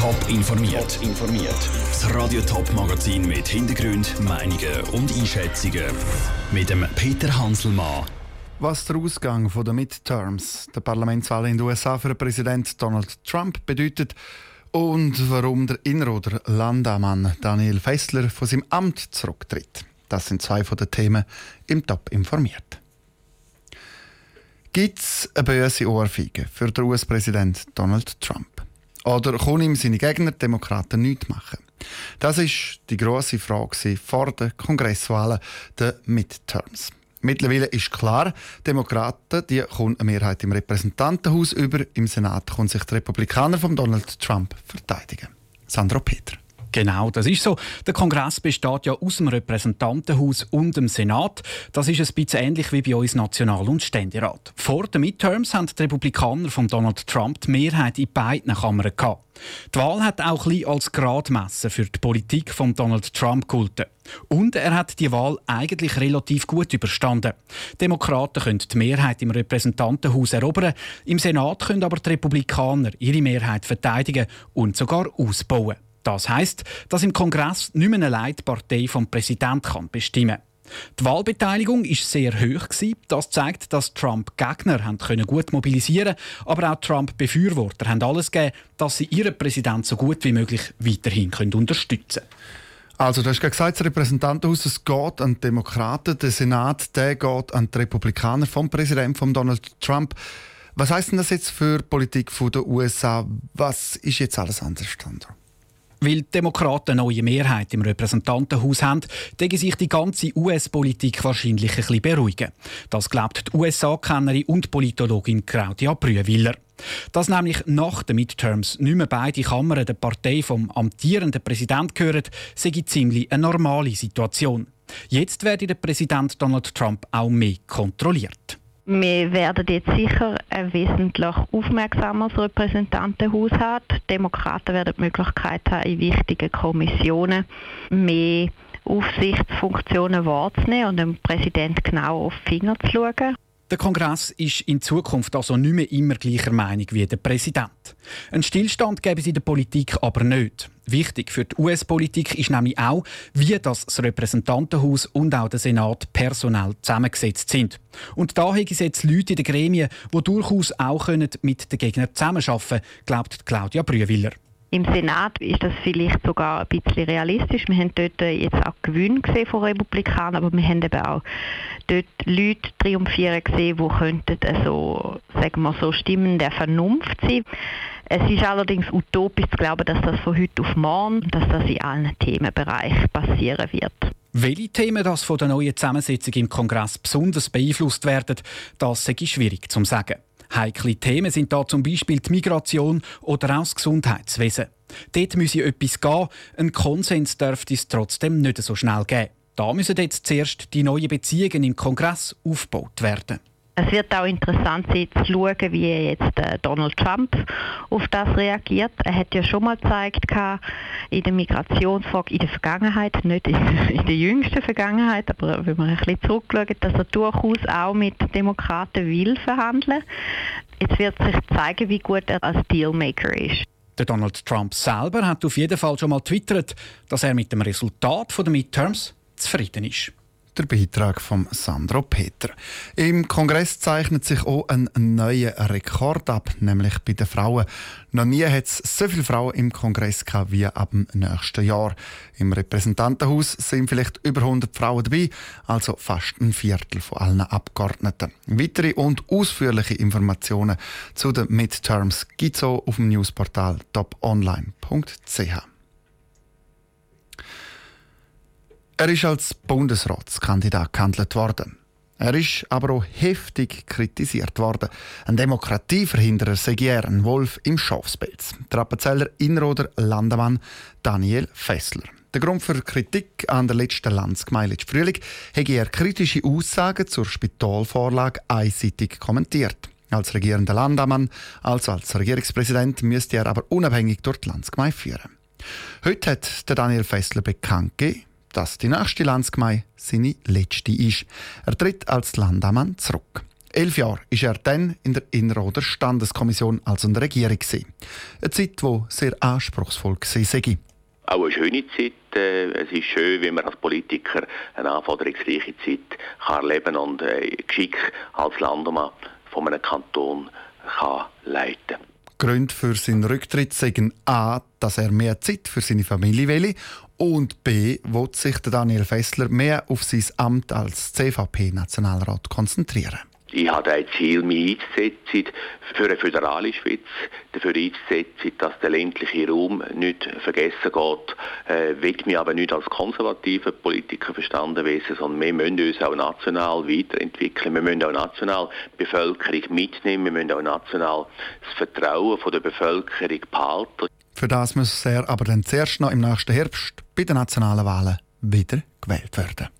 Top informiert. informiert. Das Radio Top Magazin mit Hintergrund, Meinungen und Einschätzungen mit dem Peter Hanselmann. Was der Ausgang der Midterms, der Parlamentswahl in den USA für Präsident Donald Trump bedeutet und warum der Inroder Landamann Daniel Fessler von seinem Amt zurücktritt. Das sind zwei von den Themen im Top informiert. Gibt es eine böse Ohrfeige für den US-Präsident Donald Trump? Oder können ihm seine Gegner, Demokraten, nichts machen? Das ist die grosse Frage vor den Kongresswahlen, den Midterms. Mittlerweile ist klar, Demokraten die kommen eine Mehrheit im Repräsentantenhaus über, im Senat können sich die Republikaner von Donald Trump verteidigen. Sandro Peter. Genau, das ist so. Der Kongress besteht ja aus dem Repräsentantenhaus und dem Senat. Das ist ein bisschen ähnlich wie bei uns National- und Ständerat. Vor den Midterms haben die Republikaner von Donald Trump die Mehrheit in beiden Kammern gehabt. Die Wahl hat auch ein als Gradmesser für die Politik von Donald Trump gehalten. Und er hat die Wahl eigentlich relativ gut überstanden. Demokraten können die Mehrheit im Repräsentantenhaus erobern, im Senat können aber die Republikaner ihre Mehrheit verteidigen und sogar ausbauen. Das heißt, dass im Kongress nicht mehr allein die Partei vom Präsidenten bestimmen kann. Die Wahlbeteiligung ist sehr hoch Das zeigt, dass Trump Gegner gut mobilisieren, aber auch Trump Befürworter haben alles gegeben, dass sie ihren Präsidenten so gut wie möglich weiterhin unterstützen können. Also, du hast gesagt, das Repräsentantenhaus es geht an die Demokraten, der Senat der geht an die Republikaner vom Präsidenten von Donald Trump. Was heißt denn das jetzt für die Politik der USA? Was ist jetzt alles anders, Sandro? Weil die Demokraten eine neue Mehrheit im Repräsentantenhaus haben, denke sich die ganze US-Politik wahrscheinlich ein bisschen beruhigen. Das glaubt die USA-Kennerin und Politologin Claudia Brühwiller. Dass nämlich nach den Midterms nicht mehr beide Kammern der Partei vom amtierenden Präsidenten gehören, sei ziemlich eine normale Situation. Jetzt werde der Präsident Donald Trump auch mehr kontrolliert. Wir werden jetzt sicher ein wesentlich aufmerksameres Repräsentantenhaus haben. Die Demokraten werden die Möglichkeit haben, in wichtigen Kommissionen mehr Aufsichtsfunktionen wahrzunehmen und dem Präsident genau auf die Finger zu schauen. Der Kongress ist in Zukunft also nicht mehr immer gleicher Meinung wie der Präsident. Ein Stillstand gäbe es in der Politik aber nicht. Wichtig für die US-Politik ist nämlich auch, wie das, Repräsentantenhaus und auch der Senat personell zusammengesetzt sind. Und da haben es jetzt Leute in den Gremien, die durchaus auch mit den Gegnern zusammenarbeiten können, glaubt Claudia Brühwiller. Im Senat ist das vielleicht sogar ein bisschen realistisch. Wir haben dort jetzt auch Gewinne gesehen von Republikanern, aber wir haben eben auch dort Leute triumphieren gesehen, die könnten so, sagen wir so Stimmen der Vernunft sein. Es ist allerdings utopisch zu glauben, dass das von heute auf morgen, dass das in allen Themenbereichen passieren wird. Welche Themen das von der neuen Zusammensetzung im Kongress besonders beeinflusst werden, das ist schwierig zu sagen. Heikle Themen sind da zum Beispiel die Migration oder auch das Gesundheitswesen. Dort müsse etwas gehen. Ein Konsens dürfte es trotzdem nicht so schnell geben. Da müssen jetzt zuerst die neuen Beziehungen im Kongress aufgebaut werden. Es wird auch interessant sein zu schauen, wie jetzt äh, Donald Trump auf das reagiert. Er hat ja schon mal gezeigt in der Migrationsfrage in der Vergangenheit, nicht in, der jüngsten Vergangenheit, aber wenn man ein bisschen zurückschaut, dass er durchaus auch mit Demokraten will verhandeln. Jetzt wird sich zeigen, wie gut er als Dealmaker ist. Der Donald Trump selber hat auf jeden Fall schon mal twittert, dass er mit dem Resultat der Midterms zufrieden ist der Beitrag von Sandro Peter. Im Kongress zeichnet sich auch ein neuer Rekord ab, nämlich bei den Frauen. Noch nie hat es so viele Frauen im Kongress gehabt wie ab dem nächsten Jahr. Im Repräsentantenhaus sind vielleicht über 100 Frauen dabei, also fast ein Viertel von allen Abgeordneten. Weitere und ausführliche Informationen zu den Midterms gibt es auch auf dem Newsportal toponline.ch. Er ist als Bundesratskandidat gehandelt worden. Er ist aber auch heftig kritisiert worden. Ein Demokratieverhinderer sei er, ein Wolf im Schafspelz. Der Appenzeller Inroder Landemann Daniel Fessler. Der Grund für Kritik an der letzten Landsgemeinde Frühling habe er kritische Aussagen zur Spitalvorlage einseitig kommentiert. Als regierender Landemann, also als Regierungspräsident, müsste er aber unabhängig durch die Landsgemeinde führen. Heute hat der Daniel Fessler bekannt gegeben, dass die nächste Landsgemeinde seine letzte ist. Er tritt als Landammann zurück. Elf Jahre ist er dann in der Inner- oder Standeskommission, also in der Regierung. Eine Zeit, die sehr anspruchsvoll war. Auch eine schöne Zeit. Äh, es ist schön, wenn man als Politiker eine anforderungsreiche Zeit kann erleben und äh, Geschick als Landemann von einem Kanton kann leiten kann. Gründe für seinen Rücktritt sagen A, dass er mehr Zeit für seine Familie will und B, will sich Daniel Fessler mehr auf sein Amt als CVP-Nationalrat konzentrieren. Ich habe ein Ziel, mich einzusetzen für eine föderale Schweiz, dafür einzusetzen, dass der ländliche Raum nicht vergessen geht. Äh, will mich aber nicht als konservativer Politiker verstanden wissen, sondern wir müssen uns auch national weiterentwickeln. Wir müssen auch national die Bevölkerung mitnehmen. Wir müssen auch national das Vertrauen von der Bevölkerung behalten. Für das muss er aber dann zuerst noch im nächsten Herbst bei den nationalen Wahlen wieder gewählt werden.